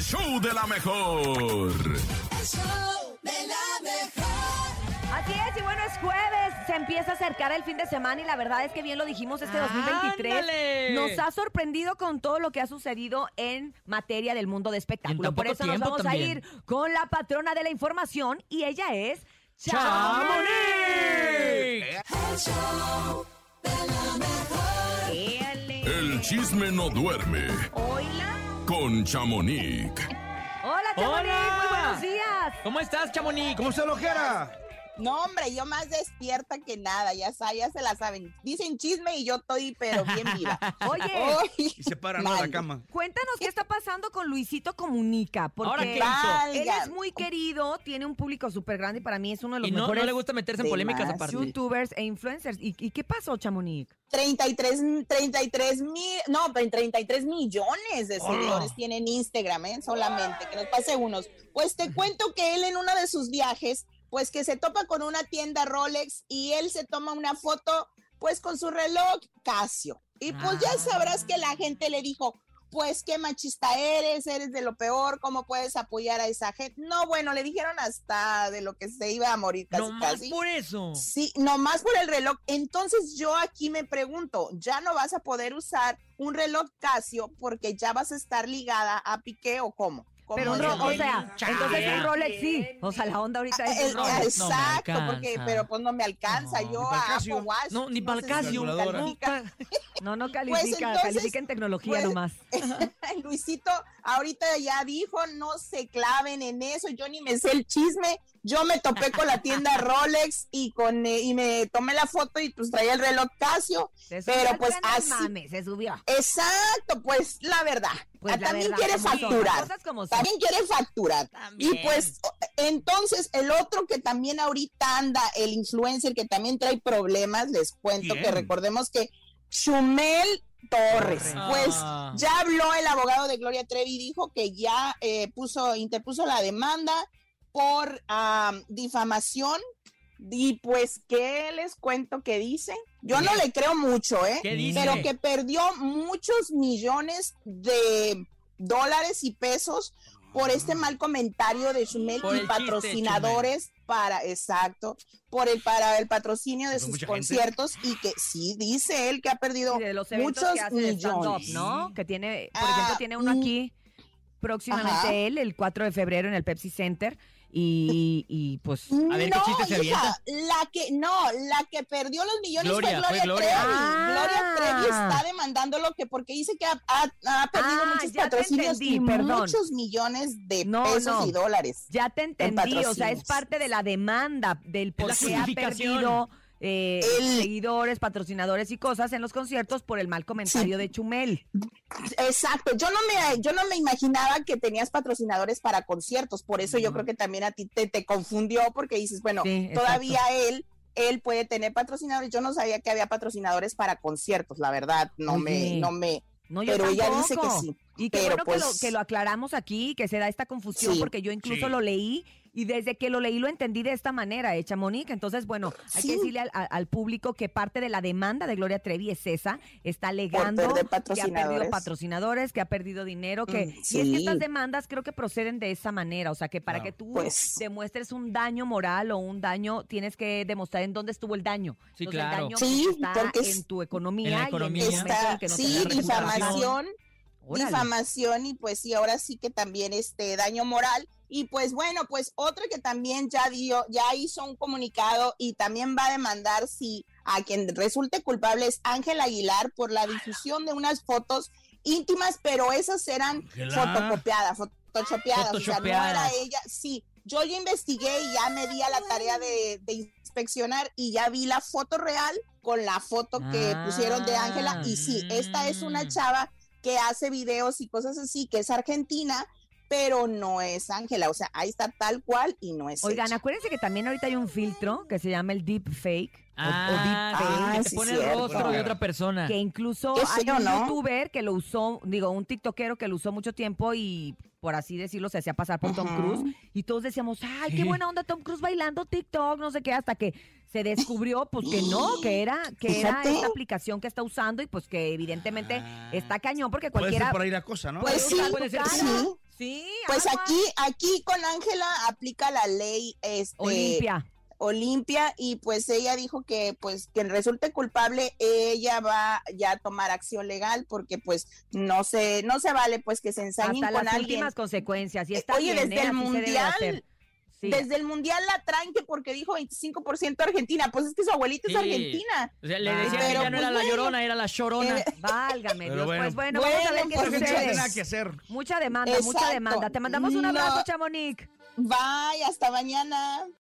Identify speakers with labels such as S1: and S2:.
S1: el show de la mejor.
S2: El show de la mejor.
S3: Así es, y bueno, es jueves, se empieza a acercar el fin de semana y la verdad es que bien lo dijimos, este 2023
S4: ¡Ándale!
S3: nos ha sorprendido con todo lo que ha sucedido en materia del mundo de espectáculo. Por eso nos vamos a ir con la patrona de la información y ella es
S4: ¡Chamonix!
S2: El show de la mejor.
S1: El chisme no duerme
S3: Oila.
S1: Con Chamonix.
S3: Hola, Chamonix,
S4: Hola.
S3: muy buenos días.
S4: ¿Cómo estás, Chamonix?
S5: ¿Cómo está la ojera?
S6: No, hombre, yo más despierta que nada, ya, ya se la saben. Dicen chisme y yo estoy, pero bien viva.
S3: Oye,
S5: Y se para, ¿no? De la cama.
S3: cuéntanos qué está pasando con Luisito Comunica, porque él es muy querido, tiene un público súper grande y para mí es uno de los
S4: Y no,
S3: mejores
S4: no le gusta meterse en polémicas
S6: más.
S4: aparte.
S3: youtubers e influencers. ¿Y, y qué pasó, Chamonix?
S6: 33, 33 mil, no, 33 millones de seguidores
S4: Hola.
S6: tiene en Instagram, ¿eh? Solamente, que nos pase unos. Pues te cuento que él en uno de sus viajes, pues que se topa con una tienda Rolex y él se toma una foto, pues con su reloj Casio. Y pues ya
S4: Ah.
S6: sabrás que la gente le dijo, pues qué machista eres, eres de lo peor, ¿cómo puedes apoyar a esa gente? No, bueno, le dijeron hasta de lo que se iba a morir casi,
S4: No más
S6: casi.
S4: por eso.
S6: Sí, nomás por el reloj. Entonces yo aquí me pregunto, ya no vas a poder usar un reloj Casio porque ya vas a estar ligada a Piqué o cómo. ¿Cómo
S3: Pero no,
S6: el
S3: o sea,
S4: Chale.
S3: entonces un Rolex sí. O sea, la onda ahorita es
S6: El-
S3: Rolex.
S4: no
S6: exacto, porque, pero pues no me alcanza.
S4: No,
S6: yo a. Apple Watch,
S4: No, ni
S6: sé si
S4: Casio.
S3: No, no califica,
S6: Pues entonces,
S3: califica en tecnología
S6: pues,
S3: nomás.
S6: Luisito ahorita ya dijo, no se claven en eso, yo ni me sé el chisme, yo me topé con la tienda Rolex y con eh, y me tomé la foto y pues traía el reloj Casio,
S3: Se subió
S6: pero pues así,
S3: mame, se subió.
S6: exacto, pues la verdad,
S3: Pues la
S6: también
S3: verdad,
S6: quiere facturar,
S3: las cosas como son.
S6: también quiere facturar.
S4: También.
S6: Y pues entonces el otro que también ahorita anda, el influencer que también trae problemas, les cuento que recordemos que Chumel Torres, pues
S4: Ah.
S6: ya habló el abogado de Gloria Trevi, dijo que ya eh, puso, interpuso la demanda por difamación. Y pues, ¿qué les cuento que dice? Yo no le creo mucho, ¿eh?
S4: ¿Qué dice?
S6: Pero que perdió muchos millones de dólares y pesos por este mal comentario de Chumel
S4: Por
S6: y
S4: el chiste,
S6: patrocinadores para, exacto, por el para el patrocinio de sus
S5: mucha gente.
S6: conciertos y que sí dice él que ha perdido
S3: de los
S6: muchos
S3: que hace
S6: millones.
S3: ¿no? Que tiene, por
S6: Ah,
S3: ejemplo, tiene uno aquí próximamente
S6: Ajá.
S3: él, el 4 de febrero en el Pepsi Center. Y, y, pues,
S4: A ver, ¿qué
S6: no,
S4: chiste se
S6: hija, la que no, la que perdió los millones
S4: Gloria,
S6: fue
S4: fue
S6: Gloria,
S4: Gloria.
S6: Trevi.
S3: Ah.
S6: Gloria Trevi está demandándolo que porque dice que ha, ha- ha perdido
S3: Ah,
S6: muchos
S3: ya te
S6: patrocinios
S3: entendí,
S6: y
S3: perdón.
S6: muchos millones de
S3: No,
S6: pesos
S3: no.
S6: y dólares.
S3: ya te entendí. O sea, es parte de la demanda del por qué ha perdido eh,
S6: El-
S3: seguidores, patrocinadores y cosas en los conciertos por el mal comentario de Chumel.
S6: Exacto, yo no me yo no me imaginaba que tenías patrocinadores para conciertos, por eso yo creo que también a ti te, te confundió porque dices, bueno,
S3: Sí, exacto.
S6: todavía él él puede tener patrocinadores, yo no sabía que había patrocinadores para conciertos, la verdad, no me no me
S3: No, yo
S6: pero ella dice que sí.
S3: Y qué
S6: pero
S3: bueno que, lo,
S6: pues-
S3: que lo aclaramos aquí, que se da esta confusión,
S6: Sí,
S3: porque yo incluso
S5: sí.
S3: lo leí y desde que lo leí lo entendí de esta manera, hecha Monique. Entonces, bueno, hay que decirle al, público que parte de la demanda de Gloria Trevi es esa, está alegando que ha perdido
S6: patrocinadores.
S3: que ha perdido dinero, que
S6: Mm,
S3: y es que estas demandas creo que proceden de esa manera, o sea, que para que tú
S6: Pues-
S3: demuestres un daño moral o un daño, tienes que demostrar en dónde estuvo el daño.
S4: Sí,
S3: Entonces,
S4: claro.
S3: El daño
S6: Sí,
S3: está en tu economía,
S4: En la
S3: y en
S4: economía.
S3: el momento en
S6: Está,
S3: que no
S6: sí,
S3: reputación.
S6: Difamación,
S3: Órale.
S6: difamación y pues sí, ahora sí que también este daño moral. Y pues bueno, pues otro que también ya dio, ya hizo un comunicado y también va a demandar si a quien resulte culpable es Ángel Aguilar por la difusión de unas fotos íntimas, pero esas eran fotocopiadas, photoshopeadas, o sea, no era ella, sí. Yo ya investigué y ya me di a la tarea de, de inspeccionar y ya vi la foto real con la foto que
S3: Ah.
S6: pusieron de Ángela y sí, esta es una
S4: Mm.
S6: chava que hace videos y cosas así, que es argentina, pero no es Ángela, o sea, ahí está tal cual y no es
S3: Oigan, acuérdense que también ahorita hay un filtro que se llama el deep fake. o- o,
S4: Ah,
S3: deepfake,
S4: que
S6: Ah, sí,
S4: pone el rostro de otra persona.
S3: que incluso hay un
S6: ¿no?
S3: youtuber que lo usó, digo, un tiktokero que lo usó mucho tiempo y por así decirlo se hacía pasar por Tom
S6: Ajá.
S3: Cruise y todos decíamos, ay, qué buena onda Tom Cruise bailando TikTok, no sé qué, hasta que se descubrió pues que no, que era que era esta aplicación que está usando y pues que evidentemente
S5: Ah.
S3: está cañón porque
S5: Puede
S3: cualquiera
S5: ser por ahí la cosa, ¿no?
S3: puede
S6: Pues sí,
S4: puede ser.
S6: sí.
S3: Sí,
S6: Pues
S3: agua.
S6: aquí, aquí con Ángela aplica la ley este,
S3: Olimpia.
S6: Olimpia y pues ella dijo que pues quien resulte culpable ella va ya a tomar acción legal porque pues no se no se vale pues que se ensañen
S3: Hasta
S6: con
S3: las
S6: alguien.
S3: últimas consecuencias. Y está
S6: Oye,
S3: bien,
S6: desde
S3: ¿eh?
S6: el mundial,
S3: Sí.
S6: Desde el mundial la traen que porque dijo 25% Argentina, pues es que su abuelita
S4: Sí.
S6: es argentina.
S4: O sea, le
S3: Ah,
S4: decían que
S6: pero
S4: ya no
S6: pues
S4: era la
S6: bueno.
S4: llorona, era la llorona.
S6: Eh,
S3: Válgame
S5: Pero
S3: Dios.
S5: bueno.
S3: Pues bueno, vamos a ver qué
S6: pues,
S5: nada que hacer.
S3: Mucha demanda, mucha demanda. Te mandamos un abrazo,
S6: No.
S3: Chamonix.
S6: Bye, hasta mañana.